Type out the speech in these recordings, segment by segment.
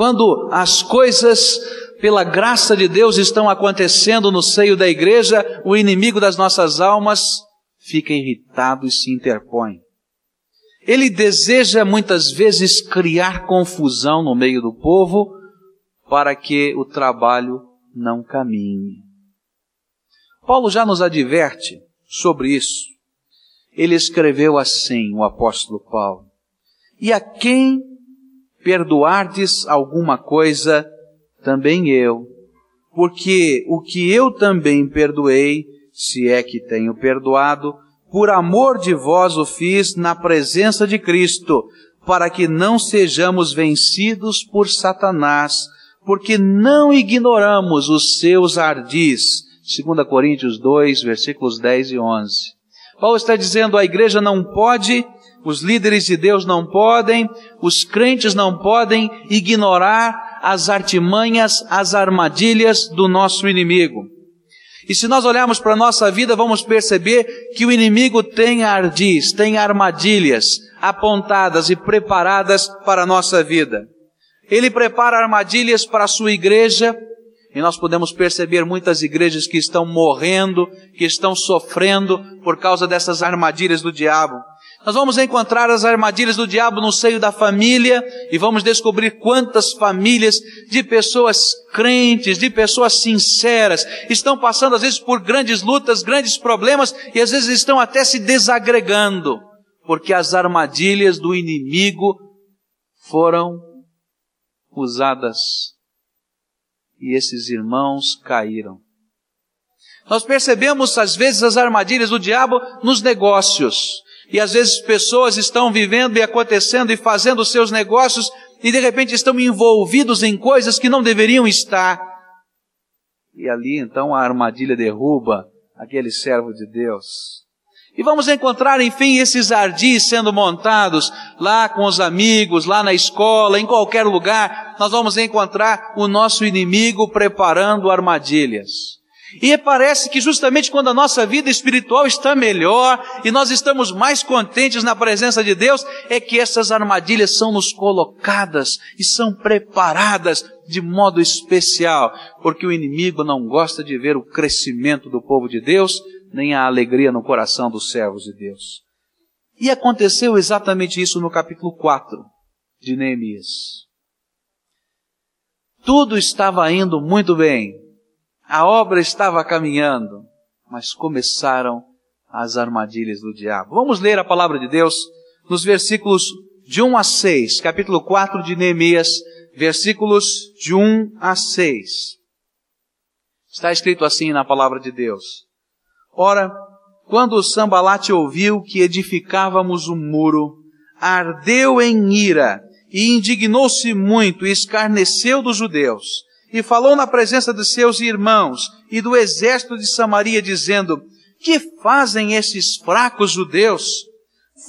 Quando as coisas, pela graça de Deus, estão acontecendo no seio da igreja, o inimigo das nossas almas fica irritado e se interpõe. Ele deseja muitas vezes criar confusão no meio do povo para que o trabalho não caminhe. Paulo já nos adverte sobre isso. Ele escreveu assim, o apóstolo Paulo: E a quem perdoardes alguma coisa, também eu, porque o que eu também perdoei, se é que tenho perdoado, por amor de vós o fiz na presença de Cristo, para que não sejamos vencidos por Satanás, porque não ignoramos os seus ardis. 2 Coríntios 2, versículos 10 e 11. Paulo está dizendo a igreja não pode, os líderes de Deus não podem, os crentes não podem ignorar as artimanhas, as armadilhas do nosso inimigo. E se nós olharmos para a nossa vida, vamos perceber que o inimigo tem ardis, tem armadilhas apontadas e preparadas para a nossa vida. Ele prepara armadilhas para a sua igreja, e nós podemos perceber muitas igrejas que estão morrendo, que estão sofrendo por causa dessas armadilhas do diabo. Nós vamos encontrar as armadilhas do diabo no seio da família e vamos descobrir quantas famílias de pessoas crentes, de pessoas sinceras, estão passando às vezes por grandes lutas, grandes problemas e às vezes estão até se desagregando, porque as armadilhas do inimigo foram usadas e esses irmãos caíram. Nós percebemos às vezes as armadilhas do diabo nos negócios. E às vezes pessoas estão vivendo e acontecendo e fazendo seus negócios e de repente estão envolvidos em coisas que não deveriam estar. E ali então a armadilha derruba aquele servo de Deus. E vamos encontrar, enfim, esses ardis sendo montados lá com os amigos, lá na escola, em qualquer lugar. Nós vamos encontrar o nosso inimigo preparando armadilhas. E parece que justamente quando a nossa vida espiritual está melhor e nós estamos mais contentes na presença de Deus, é que essas armadilhas são nos colocadas e são preparadas de modo especial, porque o inimigo não gosta de ver o crescimento do povo de Deus, nem a alegria no coração dos servos de Deus. E aconteceu exatamente isso no capítulo 4 de Neemias. Tudo estava indo muito bem, a obra estava caminhando, mas começaram as armadilhas do diabo. Vamos ler a palavra de Deus nos versículos de 1 a 6, capítulo 4 de Neemias, versículos de 1 a 6. Está escrito assim na palavra de Deus. Ora, quando Sambalate ouviu que edificávamos um muro, ardeu em ira e indignou-se muito e escarneceu dos judeus e falou na presença de seus irmãos e do exército de Samaria, dizendo: Que fazem esses fracos judeus?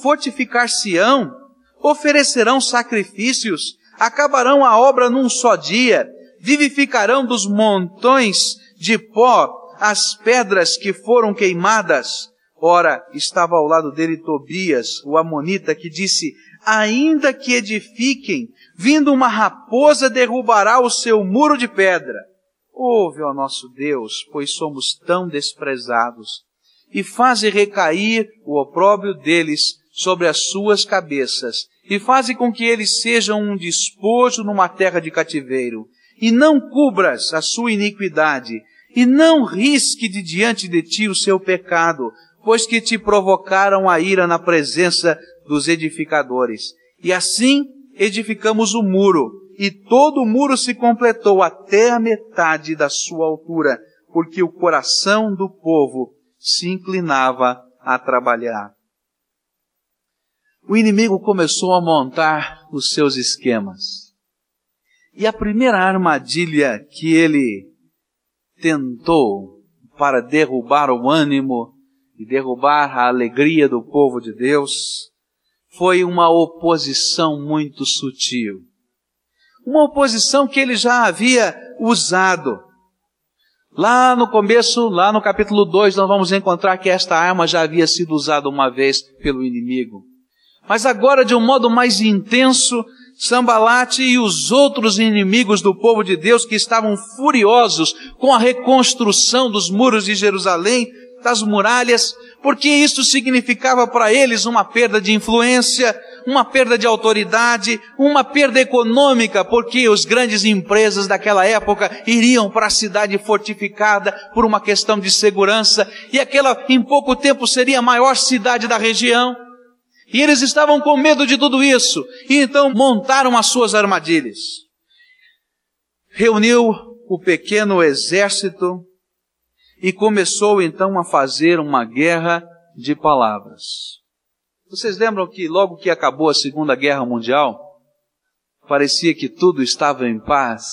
Fortificar-se-ão? Oferecerão sacrifícios? Acabarão a obra num só dia? Vivificarão dos montões de pó as pedras que foram queimadas? Ora, estava ao lado dele Tobias, o Amonita, que disse: Ainda que edifiquem, vindo uma raposa derrubará o seu muro de pedra. Ouve, ó nosso Deus, pois somos tão desprezados, e faze recair o opróbrio deles sobre as suas cabeças, e faze com que eles sejam um despojo numa terra de cativeiro, e não cubras a sua iniquidade, e não risque de diante de ti o seu pecado, pois que te provocaram a ira na presença dos edificadores. E assim edificamos o muro, e todo o muro se completou até a metade da sua altura, porque o coração do povo se inclinava a trabalhar. O inimigo começou a montar os seus esquemas. E a primeira armadilha que ele tentou para derrubar o ânimo e derrubar a alegria do povo de Deus foi uma oposição muito sutil. Uma oposição que ele já havia usado. Lá no começo, lá no capítulo 2, nós vamos encontrar que esta arma já havia sido usada uma vez pelo inimigo. Mas agora, de um modo mais intenso, Sambalate e os outros inimigos do povo de Deus que estavam furiosos com a reconstrução dos muros de Jerusalém, das muralhas, porque isso significava para eles uma perda de influência, uma perda de autoridade, uma perda econômica, porque os grandes empresas daquela época iriam para a cidade fortificada por uma questão de segurança, e aquela em pouco tempo seria a maior cidade da região. E eles estavam com medo de tudo isso, e então montaram as suas armadilhas. Reuniu o pequeno exército e começou então a fazer uma guerra de palavras. Vocês lembram que logo que acabou a Segunda Guerra Mundial, parecia que tudo estava em paz,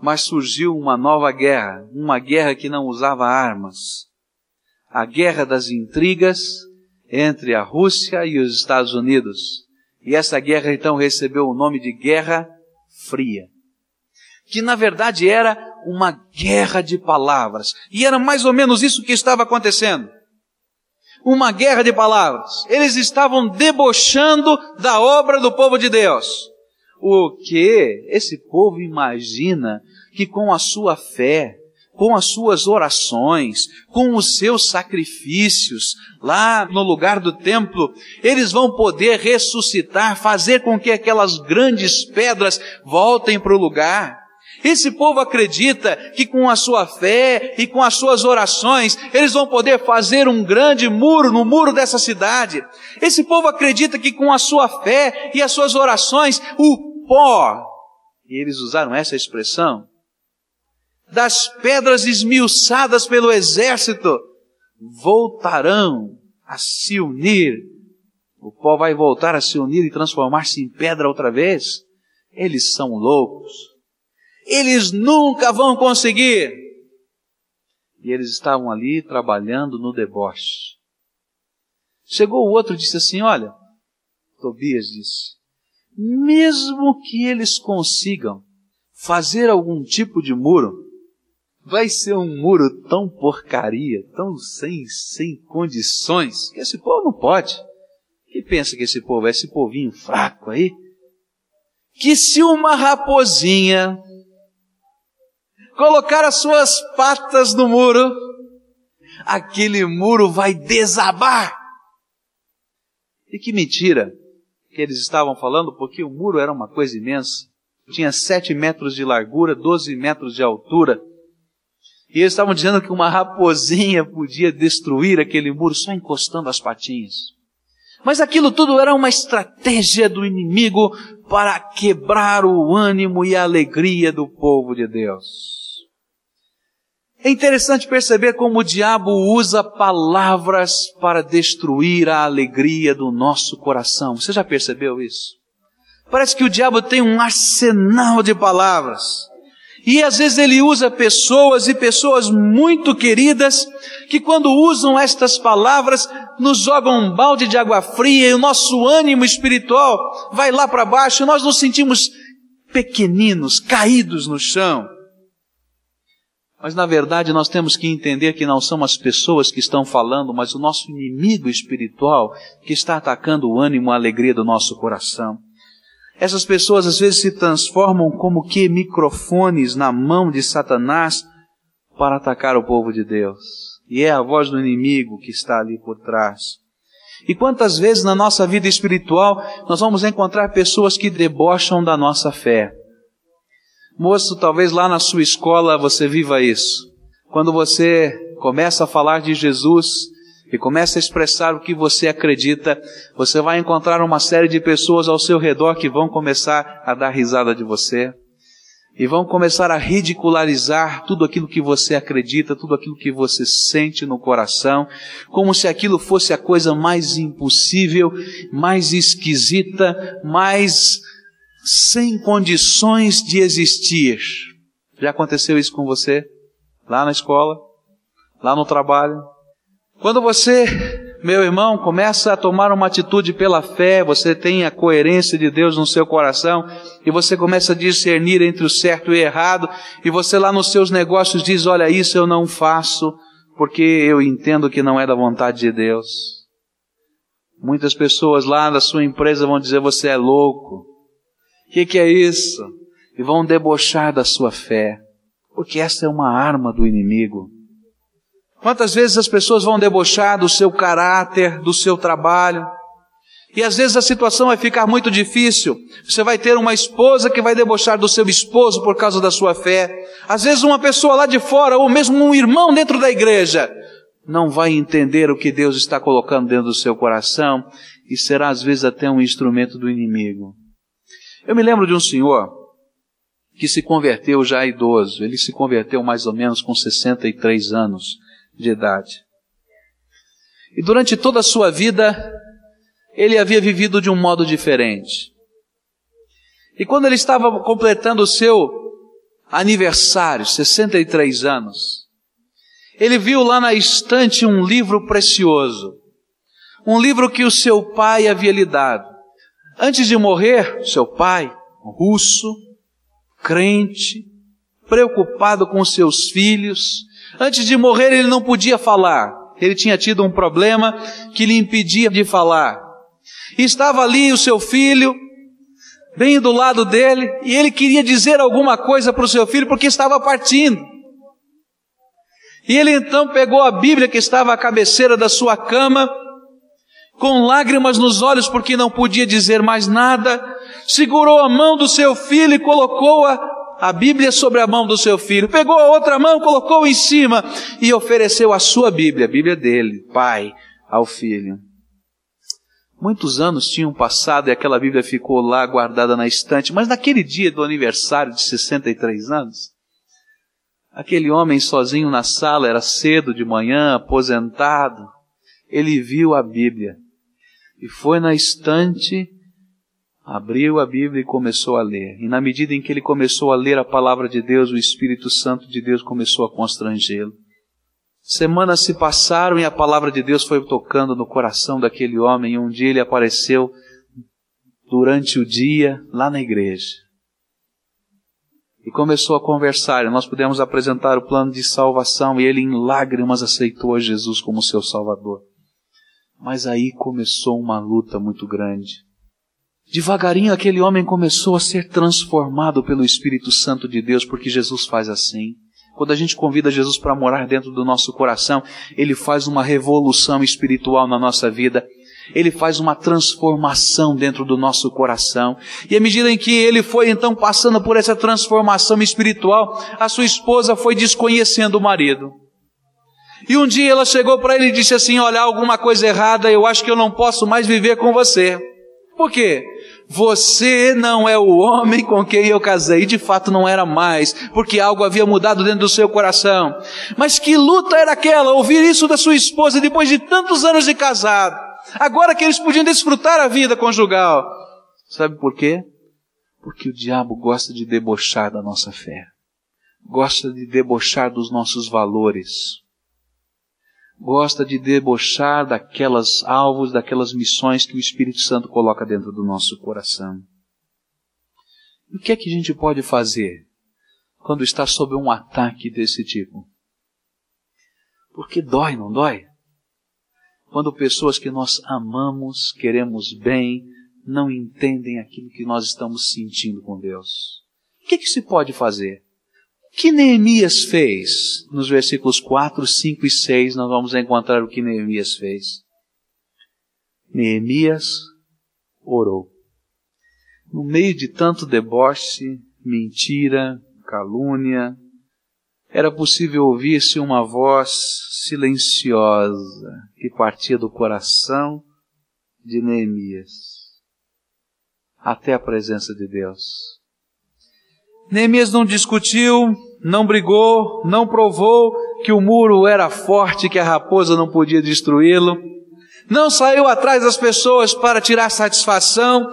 mas surgiu uma nova guerra, uma guerra que não usava armas. A guerra das intrigas, entre a Rússia e os Estados Unidos. E essa guerra então recebeu o nome de Guerra Fria. Que na verdade era uma guerra de palavras. E era mais ou menos isso que estava acontecendo. Uma guerra de palavras. Eles estavam debochando da obra do povo de Deus. O que esse povo imagina que com a sua fé, com as suas orações, com os seus sacrifícios, lá no lugar do templo, eles vão poder ressuscitar, fazer com que aquelas grandes pedras voltem para o lugar. Esse povo acredita que com a sua fé e com as suas orações, eles vão poder fazer um grande muro no muro dessa cidade. Esse povo acredita que com a sua fé e as suas orações, o pó, e eles usaram essa expressão, das pedras esmiuçadas pelo exército voltarão a se unir. O pó vai voltar a se unir e transformar-se em pedra outra vez. Eles são loucos. Eles nunca vão conseguir. E eles estavam ali trabalhando no deboche. Chegou o outro e disse assim: Olha, Tobias disse, mesmo que eles consigam fazer algum tipo de muro, vai ser um muro tão porcaria, tão sem, sem condições, que esse povo não pode. Que pensa que esse povo é esse povinho fraco aí? Que se uma raposinha colocar as suas patas no muro, aquele muro vai desabar. E que mentira que eles estavam falando, porque o muro era uma coisa imensa. Tinha sete metros de largura, doze metros de altura. E eles estavam dizendo que uma raposinha podia destruir aquele muro só encostando as patinhas. Mas aquilo tudo era uma estratégia do inimigo para quebrar o ânimo e a alegria do povo de Deus. É interessante perceber como o diabo usa palavras para destruir a alegria do nosso coração. Você já percebeu isso? Parece que o diabo tem um arsenal de palavras. E às vezes ele usa pessoas e pessoas muito queridas que quando usam estas palavras nos jogam um balde de água fria e o nosso ânimo espiritual vai lá para baixo e nós nos sentimos pequeninos, caídos no chão. Mas na verdade nós temos que entender que não são as pessoas que estão falando, mas o nosso inimigo espiritual que está atacando o ânimo a alegria do nosso coração. Essas pessoas às vezes se transformam como que microfones na mão de Satanás para atacar o povo de Deus. E é a voz do inimigo que está ali por trás. E quantas vezes na nossa vida espiritual nós vamos encontrar pessoas que debocham da nossa fé. Moço, talvez lá na sua escola você viva isso. Quando você começa a falar de Jesus, e começa a expressar o que você acredita, você vai encontrar uma série de pessoas ao seu redor que vão começar a dar risada de você e vão começar a ridicularizar tudo aquilo que você acredita, tudo aquilo que você sente no coração, como se aquilo fosse a coisa mais impossível, mais esquisita, mais sem condições de existir. Já aconteceu isso com você? Lá na escola? Lá no trabalho? Quando você, meu irmão, começa a tomar uma atitude pela fé, você tem a coerência de Deus no seu coração, e você começa a discernir entre o certo e o errado, e você lá nos seus negócios diz: Olha, isso eu não faço, porque eu entendo que não é da vontade de Deus. Muitas pessoas lá da sua empresa vão dizer: Você é louco. O que, que é isso? E vão debochar da sua fé, porque esta é uma arma do inimigo. Quantas vezes as pessoas vão debochar do seu caráter, do seu trabalho, e às vezes a situação vai ficar muito difícil. Você vai ter uma esposa que vai debochar do seu esposo por causa da sua fé. Às vezes uma pessoa lá de fora, ou mesmo um irmão dentro da igreja, não vai entender o que Deus está colocando dentro do seu coração e será às vezes até um instrumento do inimigo. Eu me lembro de um senhor que se converteu já idoso. Ele se converteu mais ou menos com 63 anos de idade. E durante toda a sua vida, ele havia vivido de um modo diferente. E quando ele estava completando o seu aniversário, 63 anos, ele viu lá na estante um livro precioso. Um livro que o seu pai havia lhe dado. Antes de morrer, seu pai, russo, crente, preocupado com seus filhos, antes de morrer ele não podia falar. Ele tinha tido um problema que lhe impedia de falar. Estava ali o seu filho, bem do lado dele, e ele queria dizer alguma coisa para o seu filho porque estava partindo. E ele então pegou a Bíblia que estava à cabeceira da sua cama, com lágrimas nos olhos porque não podia dizer mais nada, segurou a mão do seu filho e colocou a, a Bíblia sobre a mão do seu filho, pegou a outra mão, colocou em cima e ofereceu a sua Bíblia, a Bíblia dele, pai, ao filho. Muitos anos tinham passado e aquela Bíblia ficou lá guardada na estante, mas naquele dia do aniversário de 63 anos, aquele homem sozinho na sala, era cedo de manhã, aposentado, ele viu a Bíblia e foi na estante, abriu a Bíblia e começou a ler. E na medida em que ele começou a ler a palavra de Deus, o Espírito Santo de Deus começou a constrangê-lo. Semanas se passaram e a palavra de Deus foi tocando no coração daquele homem. E um dia ele apareceu durante o dia lá na igreja. E começou a conversar. E nós pudemos apresentar o plano de salvação. E ele, em lágrimas, aceitou Jesus como seu Salvador. Mas aí começou uma luta muito grande. Devagarinho aquele homem começou a ser transformado pelo Espírito Santo de Deus, porque Jesus faz assim. Quando a gente convida Jesus para morar dentro do nosso coração, ele faz uma revolução espiritual na nossa vida. Ele faz uma transformação dentro do nosso coração. E à medida em que ele foi então passando por essa transformação espiritual, a sua esposa foi desconhecendo o marido. E um dia ela chegou para ele e disse assim: Olha, alguma coisa errada, eu acho que eu não posso mais viver com você. Por quê? Você não é o homem com quem eu casei. E de fato não era mais, porque algo havia mudado dentro do seu coração. Mas que luta era aquela? Ouvir isso da sua esposa depois de tantos anos de casado. Agora que eles podiam desfrutar a vida conjugal. Sabe por quê? Porque o diabo gosta de debochar da nossa fé. Gosta de debochar dos nossos valores gosta de debochar daquelas alvos, daquelas missões que o Espírito Santo coloca dentro do nosso coração. E o que é que a gente pode fazer quando está sob um ataque desse tipo? Porque dói, não dói? Quando pessoas que nós amamos, queremos bem, não entendem aquilo que nós estamos sentindo com Deus. O que, é que se pode fazer? Que Neemias fez? Nos versículos 4, 5 e 6 nós vamos encontrar o que Neemias fez. Neemias orou. No meio de tanto deboche, mentira, calúnia, era possível ouvir-se uma voz silenciosa que partia do coração de Neemias até a presença de Deus. Neemias não discutiu, não brigou, não provou que o muro era forte, que a raposa não podia destruí-lo. Não saiu atrás das pessoas para tirar satisfação.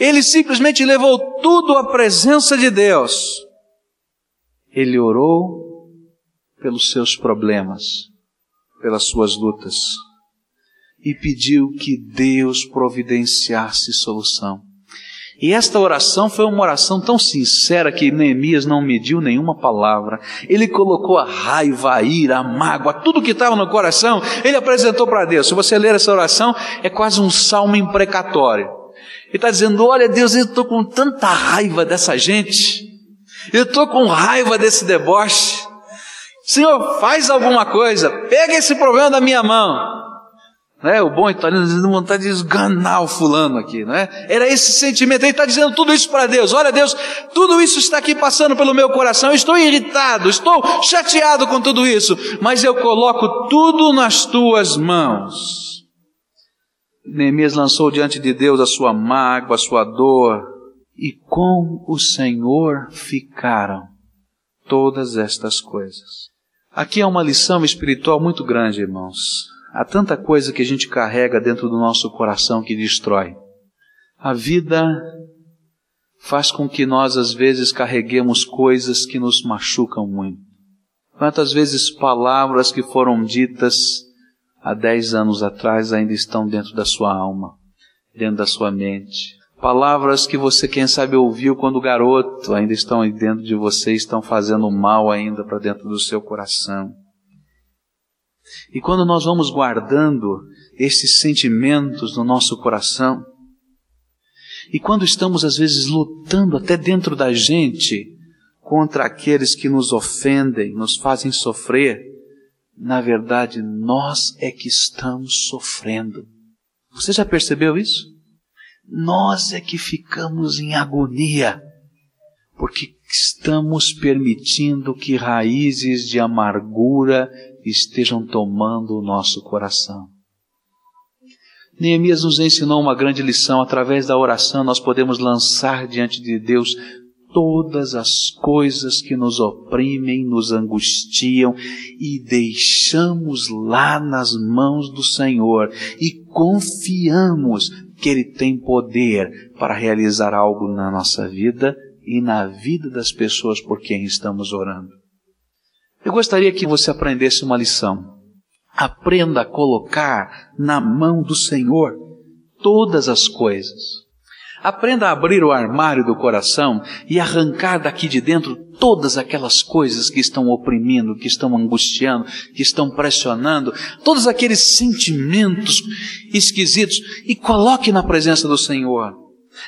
Ele simplesmente levou tudo à presença de Deus. Ele orou pelos seus problemas, pelas suas lutas, e pediu que Deus providenciasse solução. E esta oração foi uma oração tão sincera que Neemias não mediu nenhuma palavra. Ele colocou a raiva, a ira, a mágoa, tudo que estava no coração, ele apresentou para Deus. Se você ler essa oração, é quase um salmo imprecatório. Ele está dizendo: Olha, Deus, eu estou com tanta raiva dessa gente, eu estou com raiva desse deboche. Senhor, faz alguma coisa, pega esse problema da minha mão. Né? O bom italiano dizendo vontade de esganar o fulano aqui, não é? Era esse sentimento. Ele está dizendo tudo isso para Deus. Olha, Deus, tudo isso está aqui passando pelo meu coração. Eu estou irritado, estou chateado com tudo isso, mas eu coloco tudo nas tuas mãos. Neemias lançou diante de Deus a sua mágoa, a sua dor, e com o Senhor ficaram todas estas coisas. Aqui é uma lição espiritual muito grande, irmãos. Há tanta coisa que a gente carrega dentro do nosso coração que destrói. A vida faz com que nós, às vezes, carreguemos coisas que nos machucam muito. Quantas vezes palavras que foram ditas há dez anos atrás ainda estão dentro da sua alma, dentro da sua mente. Palavras que você, quem sabe, ouviu quando garoto, ainda estão aí dentro de você, estão fazendo mal ainda para dentro do seu coração. E quando nós vamos guardando esses sentimentos no nosso coração, e quando estamos às vezes lutando até dentro da gente contra aqueles que nos ofendem, nos fazem sofrer, na verdade nós é que estamos sofrendo. Você já percebeu isso? Nós é que ficamos em agonia, porque estamos permitindo que raízes de amargura estejam tomando o nosso coração. Neemias nos ensinou uma grande lição. Através da oração, nós podemos lançar diante de Deus todas as coisas que nos oprimem, nos angustiam e deixamos lá nas mãos do Senhor e confiamos que Ele tem poder para realizar algo na nossa vida e na vida das pessoas por quem estamos orando. Eu gostaria que você aprendesse uma lição. Aprenda a colocar na mão do Senhor todas as coisas. Aprenda a abrir o armário do coração e arrancar daqui de dentro todas aquelas coisas que estão oprimindo, que estão angustiando, que estão pressionando, todos aqueles sentimentos esquisitos e coloque na presença do Senhor.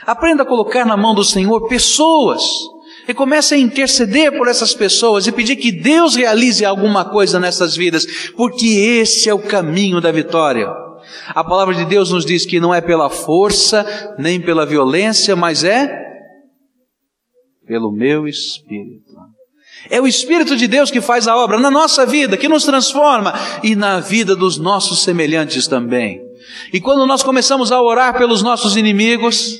Aprenda a colocar na mão do Senhor pessoas e comece a interceder por essas pessoas e pedir que Deus realize alguma coisa nessas vidas, porque esse é o caminho da vitória. A palavra de Deus nos diz que não é pela força, nem pela violência, mas é pelo meu espírito. É o Espírito de Deus que faz a obra na nossa vida, que nos transforma e na vida dos nossos semelhantes também. E quando nós começamos a orar pelos nossos inimigos,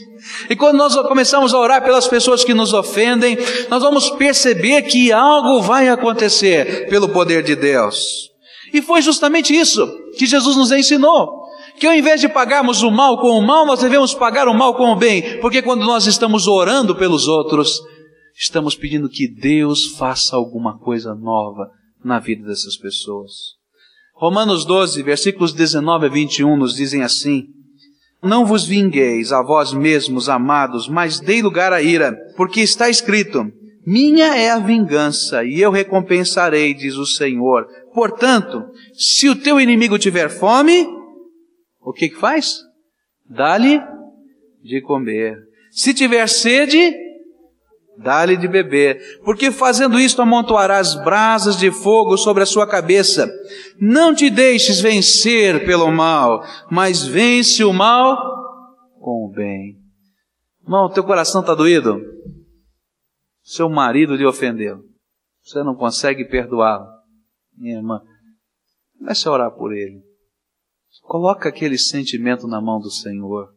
e quando nós começamos a orar pelas pessoas que nos ofendem, nós vamos perceber que algo vai acontecer pelo poder de Deus. E foi justamente isso que Jesus nos ensinou. Que ao invés de pagarmos o mal com o mal, nós devemos pagar o mal com o bem. Porque quando nós estamos orando pelos outros, estamos pedindo que Deus faça alguma coisa nova na vida dessas pessoas. Romanos 12, versículos 19 a 21 nos dizem assim: não vos vingueis a vós mesmos, amados, mas dei lugar à ira, porque está escrito: Minha é a vingança, e eu recompensarei, diz o Senhor. Portanto, se o teu inimigo tiver fome, o que que faz? Dá-lhe de comer. Se tiver sede, dá-lhe de beber, porque fazendo isto amontoarás brasas de fogo sobre a sua cabeça. Não te deixes vencer pelo mal, mas vence o mal com o bem. Irmão, teu coração está doído? Seu marido lhe ofendeu. Você não consegue perdoá-lo. Minha irmã, comece a orar por ele. Coloca aquele sentimento na mão do Senhor.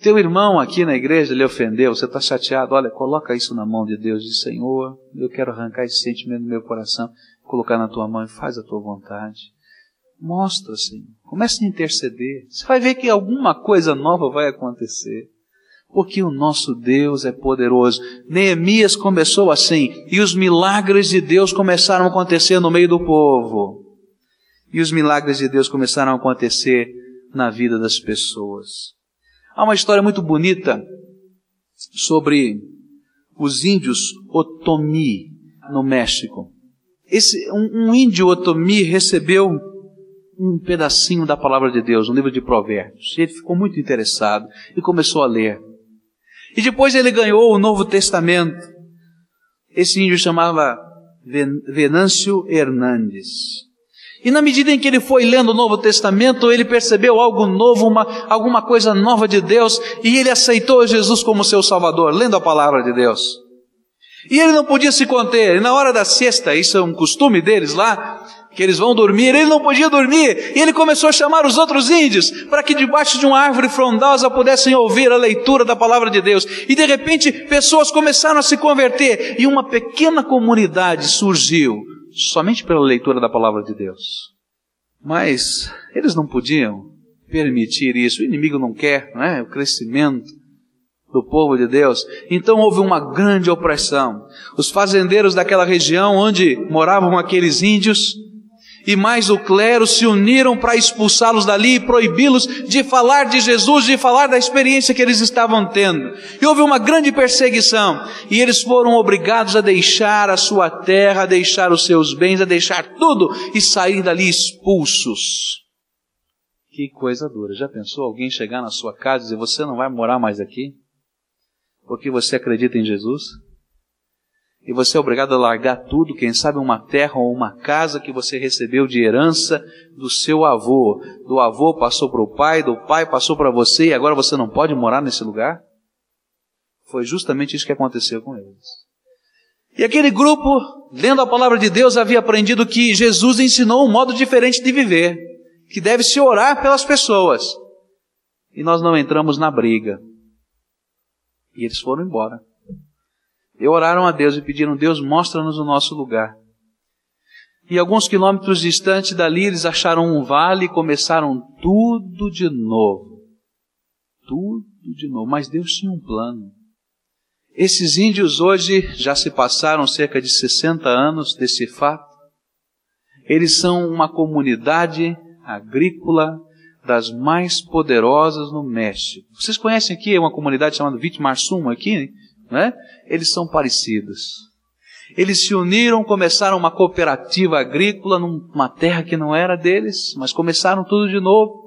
Teu irmão aqui na igreja lhe ofendeu, você está chateado, olha, coloca isso na mão de Deus, diz, Senhor, eu quero arrancar esse sentimento do meu coração, colocar na tua mão e faz a tua vontade. Mostra, Senhor. Comece a interceder. Você vai ver que alguma coisa nova vai acontecer. Porque o nosso Deus é poderoso. Neemias começou assim, e os milagres de Deus começaram a acontecer no meio do povo. E os milagres de Deus começaram a acontecer na vida das pessoas. Há uma história muito bonita sobre os índios Otomi no México. Esse, um, um índio Otomi recebeu um pedacinho da palavra de Deus, um livro de Provérbios. Ele ficou muito interessado e começou a ler. E depois ele ganhou o Novo Testamento. Esse índio chamava Venâncio Hernandes. E na medida em que ele foi lendo o Novo Testamento, ele percebeu algo novo, uma, alguma coisa nova de Deus, e ele aceitou Jesus como seu Salvador, lendo a palavra de Deus. E ele não podia se conter, e na hora da siesta, isso é um costume deles lá, que eles vão dormir, ele não podia dormir, e ele começou a chamar os outros índios, para que debaixo de uma árvore frondosa pudessem ouvir a leitura da palavra de Deus. E de repente, pessoas começaram a se converter, e uma pequena comunidade surgiu, somente pela leitura da palavra de Deus. Mas eles não podiam permitir isso. O inimigo não quer, não é? O crescimento do povo de Deus. Então houve uma grande opressão. Os fazendeiros daquela região onde moravam aqueles índios e mais o clero se uniram para expulsá-los dali e proibi-los de falar de Jesus, de falar da experiência que eles estavam tendo. E houve uma grande perseguição, e eles foram obrigados a deixar a sua terra, a deixar os seus bens, a deixar tudo e sair dali expulsos. Que coisa dura. Já pensou alguém chegar na sua casa e dizer: Você não vai morar mais aqui? Porque você acredita em Jesus? E você é obrigado a largar tudo, quem sabe uma terra ou uma casa que você recebeu de herança do seu avô. Do avô passou para o pai, do pai passou para você e agora você não pode morar nesse lugar? Foi justamente isso que aconteceu com eles. E aquele grupo, lendo a palavra de Deus, havia aprendido que Jesus ensinou um modo diferente de viver, que deve se orar pelas pessoas. E nós não entramos na briga. E eles foram embora. E oraram a Deus e pediram: Deus, mostra-nos o nosso lugar. E alguns quilômetros distante dali, eles acharam um vale e começaram tudo de novo. Tudo de novo. Mas Deus tinha um plano. Esses índios hoje já se passaram cerca de 60 anos desse fato. Eles são uma comunidade agrícola das mais poderosas no México. Vocês conhecem aqui uma comunidade chamada Vitmarsum aqui? Né? eles são parecidos. Eles se uniram, começaram uma cooperativa agrícola numa terra que não era deles, mas começaram tudo de novo.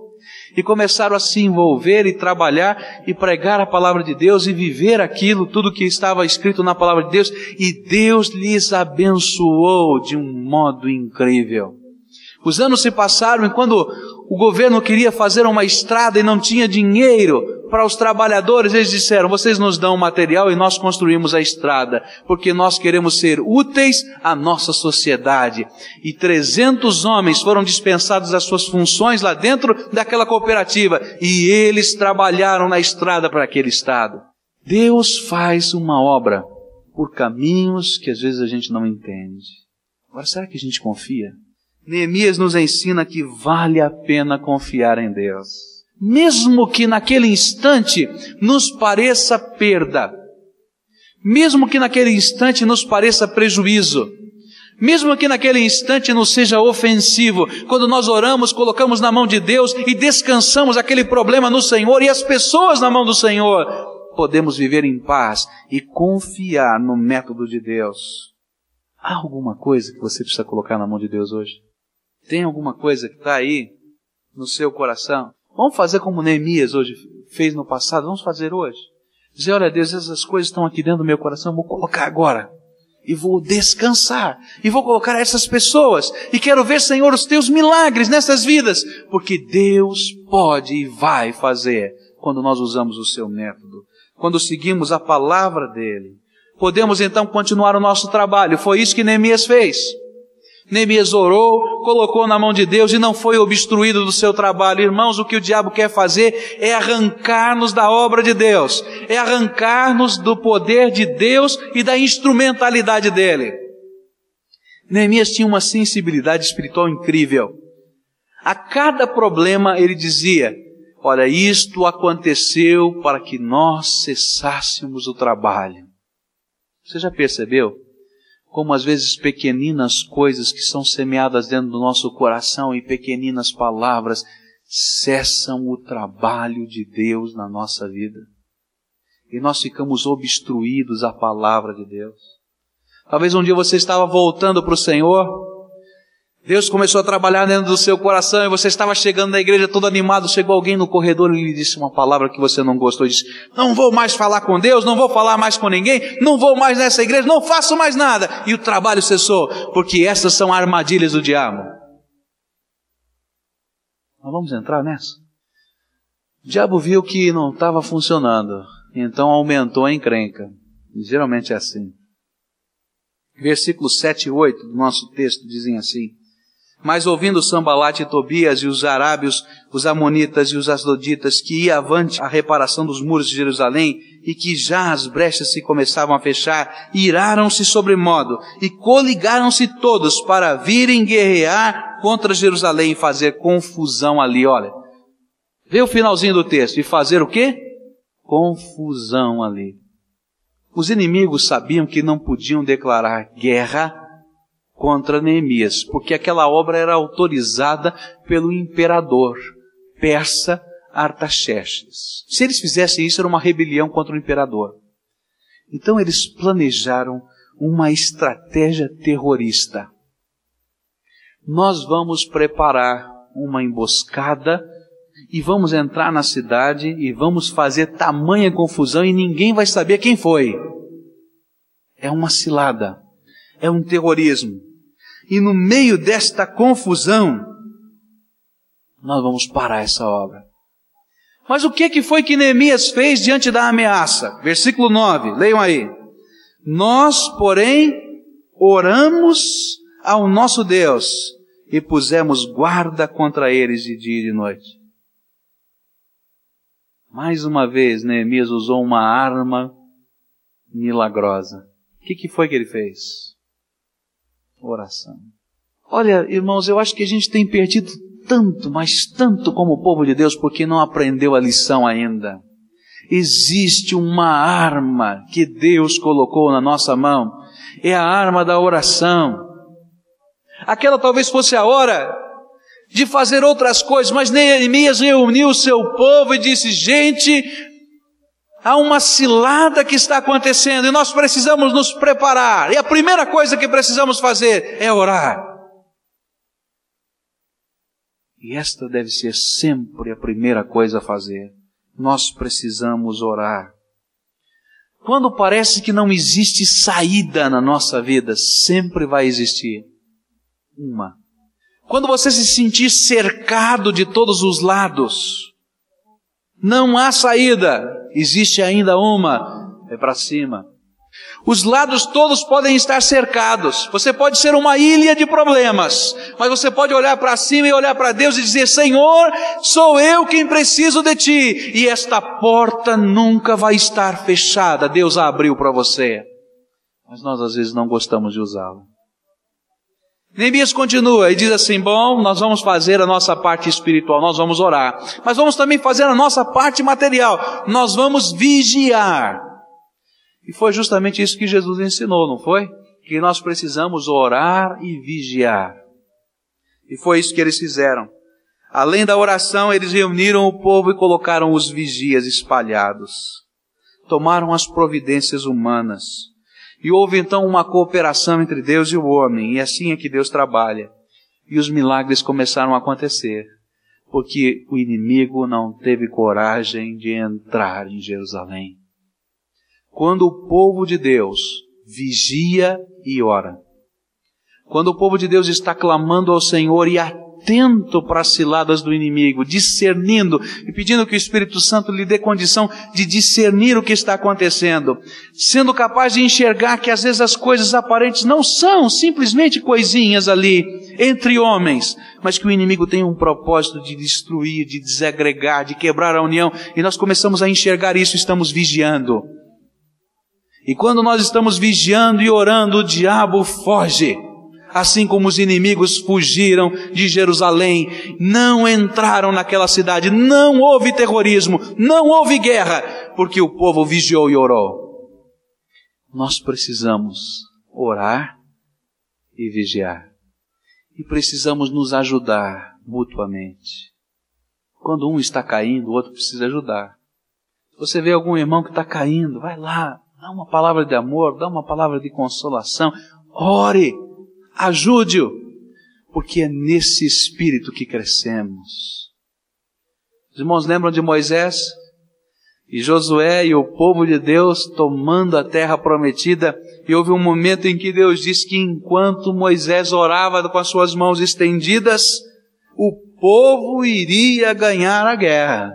E começaram a se envolver e trabalhar e pregar a palavra de Deus e viver aquilo, tudo que estava escrito na palavra de Deus. E Deus lhes abençoou de um modo incrível. Os anos se passaram e quando o governo queria fazer uma estrada e não tinha dinheiro para os trabalhadores, eles disseram: vocês nos dão material e nós construímos a estrada, porque nós queremos ser úteis à nossa sociedade. E 300 homens foram dispensados das suas funções lá dentro daquela cooperativa e eles trabalharam na estrada para aquele estado. Deus faz uma obra por caminhos que às vezes a gente não entende. Agora, será que a gente confia? Neemias nos ensina que vale a pena confiar em Deus. Mesmo que naquele instante nos pareça perda, mesmo que naquele instante nos pareça prejuízo, mesmo que naquele instante nos seja ofensivo, quando nós oramos, colocamos na mão de Deus e descansamos aquele problema no Senhor e as pessoas na mão do Senhor, podemos viver em paz e confiar no método de Deus. Há alguma coisa que você precisa colocar na mão de Deus hoje? Tem alguma coisa que está aí no seu coração? Vamos fazer como Neemias hoje fez no passado, vamos fazer hoje. Dizer, olha Deus, essas coisas estão aqui dentro do meu coração, vou colocar agora. E vou descansar. E vou colocar essas pessoas. E quero ver, Senhor, os teus milagres nessas vidas. Porque Deus pode e vai fazer quando nós usamos o seu método. Quando seguimos a palavra dele. Podemos então continuar o nosso trabalho. Foi isso que Neemias fez. Neemias orou, colocou na mão de Deus e não foi obstruído do seu trabalho. Irmãos, o que o diabo quer fazer é arrancar-nos da obra de Deus, é arrancar-nos do poder de Deus e da instrumentalidade dele. Neemias tinha uma sensibilidade espiritual incrível. A cada problema ele dizia: Olha, isto aconteceu para que nós cessássemos o trabalho. Você já percebeu? Como às vezes pequeninas coisas que são semeadas dentro do nosso coração e pequeninas palavras cessam o trabalho de Deus na nossa vida. E nós ficamos obstruídos à palavra de Deus. Talvez um dia você estava voltando para o Senhor, Deus começou a trabalhar dentro do seu coração e você estava chegando na igreja todo animado, chegou alguém no corredor e lhe disse uma palavra que você não gostou e disse: "Não vou mais falar com Deus, não vou falar mais com ninguém, não vou mais nessa igreja, não faço mais nada". E o trabalho cessou, porque essas são armadilhas do diabo. Nós vamos entrar nessa. O diabo viu que não estava funcionando, então aumentou a encrenca. Geralmente é assim. Versículos 7 e 8 do nosso texto dizem assim: Mas ouvindo Sambalate e Tobias e os arábios, os amonitas e os asdoditas, que ia avante a reparação dos muros de Jerusalém, e que já as brechas se começavam a fechar, iraram-se sobremodo, e coligaram-se todos para virem guerrear contra Jerusalém e fazer confusão ali. Olha, vê o finalzinho do texto, e fazer o quê? Confusão ali. Os inimigos sabiam que não podiam declarar guerra contra Neemias, porque aquela obra era autorizada pelo imperador persa Artaxerxes. Se eles fizessem isso, era uma rebelião contra o imperador. Então eles planejaram uma estratégia terrorista. Nós vamos preparar uma emboscada e vamos entrar na cidade e vamos fazer tamanha confusão e ninguém vai saber quem foi. É uma cilada, é um terrorismo. E no meio desta confusão, nós vamos parar essa obra. Mas o que, que foi que Neemias fez diante da ameaça? Versículo 9, leiam aí. Nós, porém, oramos ao nosso Deus e pusemos guarda contra eles de dia e de noite. Mais uma vez, Neemias usou uma arma milagrosa. O que, que foi que ele fez? Oração. Olha, irmãos, eu acho que a gente tem perdido tanto, mas tanto como o povo de Deus, porque não aprendeu a lição ainda. Existe uma arma que Deus colocou na nossa mão. É a arma da oração. Aquela talvez fosse a hora de fazer outras coisas, mas Neemias reuniu o seu povo e disse: gente, há uma cilada que está acontecendo e nós precisamos nos preparar. E a primeira coisa que precisamos fazer é orar. E esta deve ser sempre a primeira coisa a fazer. Nós precisamos orar. Quando parece que não existe saída na nossa vida, sempre vai existir uma quando você se sentir cercado de todos os lados, não há saída, existe ainda uma, é para cima. Os lados todos podem estar cercados. Você pode ser uma ilha de problemas, mas você pode olhar para cima e olhar para Deus e dizer: Senhor, sou eu quem preciso de ti. E esta porta nunca vai estar fechada. Deus a abriu para você. Mas nós às vezes não gostamos de usá-la. Neemias continua e diz assim: Bom, nós vamos fazer a nossa parte espiritual, nós vamos orar, mas vamos também fazer a nossa parte material, nós vamos vigiar. E foi justamente isso que Jesus ensinou, não foi? Que nós precisamos orar e vigiar. E foi isso que eles fizeram. Além da oração, eles reuniram o povo e colocaram os vigias espalhados. Tomaram as providências humanas e houve então uma cooperação entre Deus e o homem, e assim é que Deus trabalha. E os milagres começaram a acontecer, porque o inimigo não teve coragem de entrar em Jerusalém. Quando o povo de Deus vigia e ora, quando o povo de Deus está clamando ao Senhor e atento para as ciladas do inimigo, discernindo e pedindo que o Espírito Santo lhe dê condição de discernir o que está acontecendo, sendo capaz de enxergar que às vezes as coisas aparentes não são simplesmente coisinhas ali entre homens, mas que o inimigo tem um propósito de destruir, de desagregar, de quebrar a união, e nós começamos a enxergar isso, estamos vigiando. E quando nós estamos vigiando e orando, o diabo foge assim como os inimigos fugiram de Jerusalém, não entraram naquela cidade, não houve terrorismo, não houve guerra, porque o povo vigiou e orou. Nós precisamos orar e vigiar. E precisamos nos ajudar mutuamente. Quando um está caindo, o outro precisa ajudar. Se você vê algum irmão que está caindo, vai lá, dá uma palavra de amor, dá uma palavra de consolação, ore, ajude-o. porque é nesse espírito que crescemos. Os irmãos lembram de Moisés? E Josué e o povo de Deus tomando a terra prometida, e houve um momento em que Deus disse que enquanto Moisés orava com as suas mãos estendidas, o povo iria ganhar a guerra.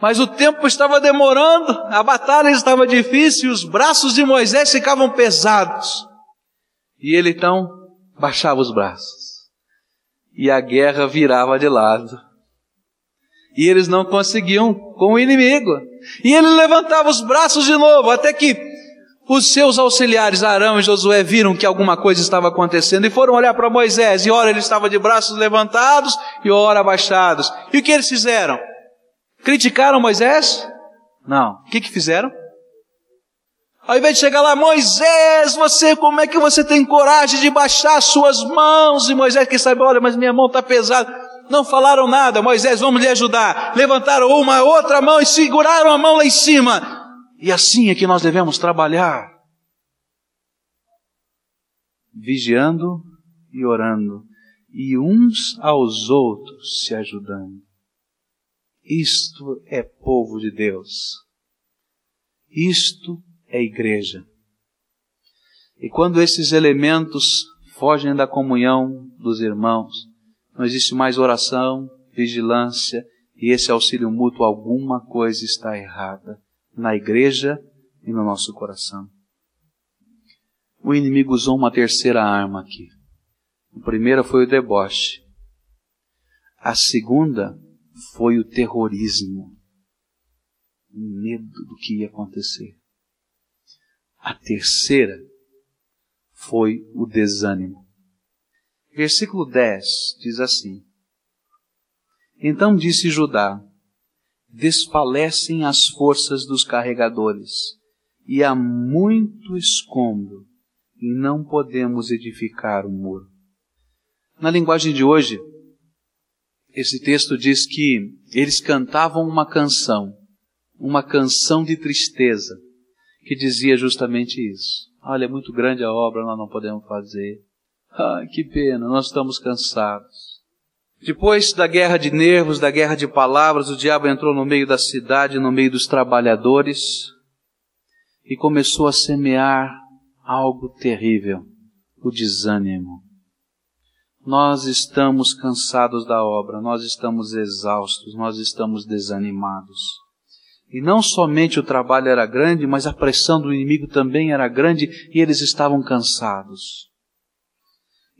Mas o tempo estava demorando, a batalha estava difícil, os braços de Moisés ficavam pesados. E ele então baixava os braços. E a guerra virava de lado. E eles não conseguiam com o inimigo. E ele levantava os braços de novo, até que os seus auxiliares, Arão e Josué, viram que alguma coisa estava acontecendo e foram olhar para Moisés. E ora ele estava de braços levantados e ora abaixados. E o que eles fizeram? Criticaram Moisés? Não. O que, que fizeram? Ao invés de chegar lá, Moisés, você, como é que você tem coragem de baixar suas mãos? E Moisés, quem sabe, olha, mas minha mão está pesada. Não falaram nada, Moisés, vamos lhe ajudar. Levantaram uma outra mão e seguraram a mão lá em cima. E assim é que nós devemos trabalhar. Vigiando e orando, e uns aos outros se ajudando. Isto é povo de Deus. Isto é igreja. E quando esses elementos fogem da comunhão dos irmãos, não existe mais oração, vigilância e esse auxílio mútuo, alguma coisa está errada na igreja e no nosso coração. O inimigo usou uma terceira arma aqui. A primeira foi o deboche. A segunda foi o terrorismo. O medo do que ia acontecer. A terceira foi o desânimo. Versículo 10 diz assim: Então disse Judá: desfalecem as forças dos carregadores, e há muito escombro, e não podemos edificar o um muro. Na linguagem de hoje, esse texto diz que eles cantavam uma canção, uma canção de tristeza, que dizia justamente isso. Olha, é muito grande a obra, nós não podemos fazer. Ah, que pena, nós estamos cansados. Depois da guerra de nervos, da guerra de palavras, o diabo entrou no meio da cidade, no meio dos trabalhadores e começou a semear algo terrível, o desânimo. Nós estamos cansados da obra, nós estamos exaustos, nós estamos desanimados. E não somente o trabalho era grande, mas a pressão do inimigo também era grande e eles estavam cansados.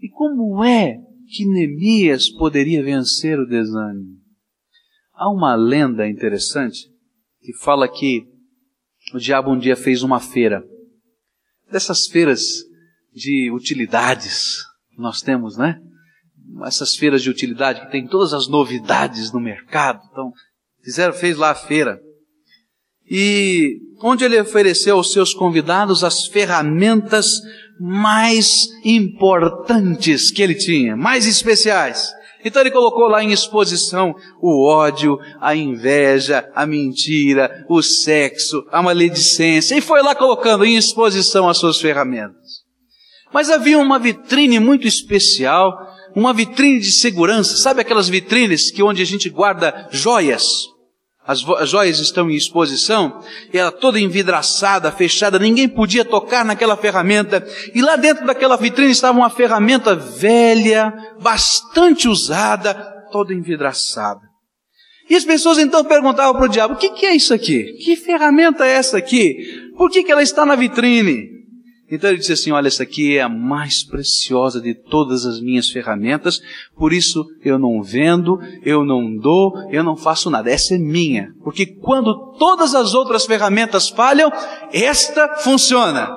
E como é que Neemias poderia vencer o desânimo. Há uma lenda interessante que fala que o diabo um dia fez uma feira. Dessas feiras de utilidades que nós temos, né? Essas feiras de utilidade que tem todas as novidades no mercado. Então, fizeram, fez lá a feira. E onde ele ofereceu aos seus convidados as ferramentas mais importantes que ele tinha, mais especiais. Então ele colocou lá em exposição o ódio, a inveja, a mentira, o sexo, a maledicência, e foi lá colocando em exposição as suas ferramentas. Mas havia uma vitrine muito especial, uma vitrine de segurança, sabe aquelas vitrines que onde a gente guarda joias? As, joias estão em exposição, e ela toda envidraçada, fechada, ninguém podia tocar naquela ferramenta. E lá dentro daquela vitrine estava uma ferramenta velha, bastante usada, toda envidraçada. E as pessoas então perguntavam para o diabo: o que, que, é isso aqui? Que ferramenta é essa aqui? Por que, que ela está na vitrine? Então ele disse assim: Olha, essa aqui é a mais preciosa de todas as minhas ferramentas, por isso eu não vendo, eu não dou, eu não faço nada. Essa é minha. Porque quando todas as outras ferramentas falham, esta funciona.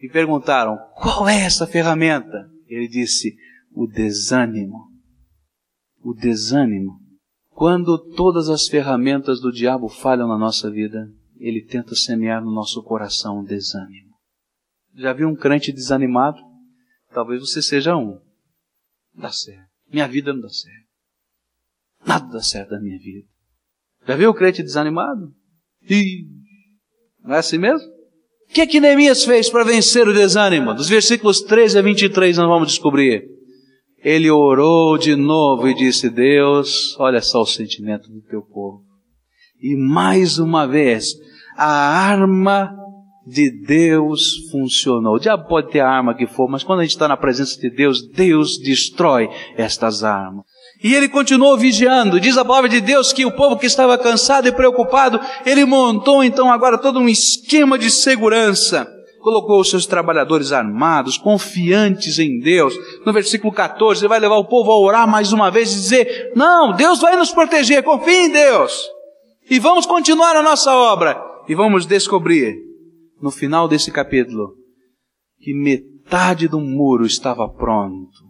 E perguntaram: Qual é essa ferramenta? Ele disse: O desânimo. O desânimo. Quando todas as ferramentas do diabo falham na nossa vida, ele tenta semear no nosso coração o desânimo. Já viu um crente desanimado? Talvez você seja um. Não dá certo. Minha vida não dá certo. Nada dá certo da minha vida. Já viu o crente desanimado? Ih, não é assim mesmo? O que é que Neemias fez para vencer o desânimo? Dos versículos 13 a 23 nós vamos descobrir. ele orou de novo e disse: Deus, olha só o sentimento do teu povo. E mais uma vez, a arma de Deus funcionou. O diabo pode ter a arma que for, mas quando a gente está na presença de Deus, Deus destrói estas armas. E ele continuou vigiando. Diz a palavra de Deus que o povo que estava cansado e preocupado, ele montou então agora todo um esquema de segurança colocou os seus trabalhadores armados, confiantes em Deus. No versículo 14, ele vai levar o povo a orar mais uma vez e dizer: Não, Deus vai nos proteger, confie em Deus. E vamos continuar a nossa obra. E vamos descobrir, no final desse capítulo, que metade do muro estava pronto.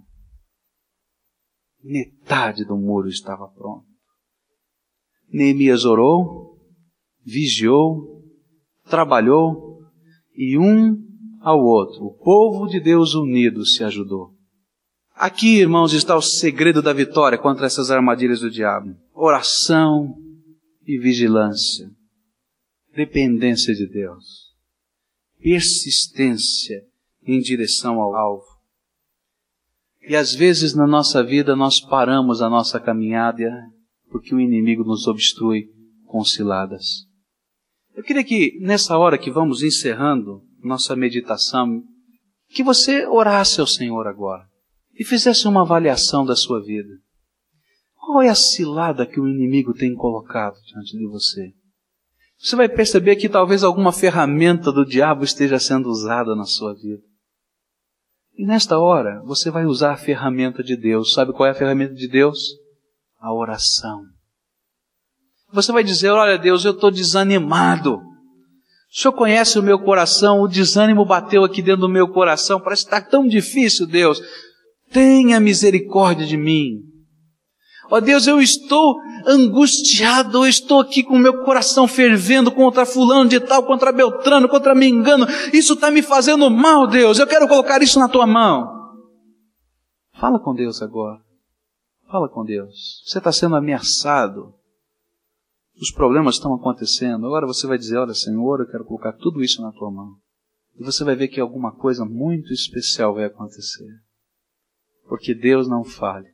Metade do muro estava pronto. Neemias orou, vigiou, trabalhou, e um ao outro. O povo de Deus unido se ajudou. Aqui, irmãos, está o segredo da vitória contra essas armadilhas do diabo: oração e vigilância, dependência de Deus, persistência em direção ao alvo. E às vezes na nossa vida nós paramos a nossa caminhada porque o inimigo nos obstrui com ciladas. Eu queria que nessa hora que vamos encerrando nossa meditação, que você orasse ao Senhor agora e fizesse uma avaliação da sua vida. Qual é a cilada que o inimigo tem colocado diante de você? Você vai perceber que talvez alguma ferramenta do diabo esteja sendo usada na sua vida. E nesta hora, você vai usar a ferramenta de Deus. Sabe qual é a ferramenta de Deus? A oração. Você vai dizer: Olha, Deus, eu estou desanimado. O Senhor conhece o meu coração, o desânimo bateu aqui dentro do meu coração, parece que está tão difícil, Deus. Tenha misericórdia de mim. Ó oh, Deus, eu estou angustiado, eu estou aqui com o meu coração fervendo contra fulano de tal, contra Beltrano, contra Mengano. Isso está me fazendo mal, Deus. Eu quero colocar isso na tua mão. Fala com Deus agora. Fala com Deus. Você está sendo ameaçado os problemas estão acontecendo. Agora você vai dizer: Olha, Senhor, eu quero colocar tudo isso na tua mão. E você vai ver que alguma coisa muito especial vai acontecer. Porque Deus não falha.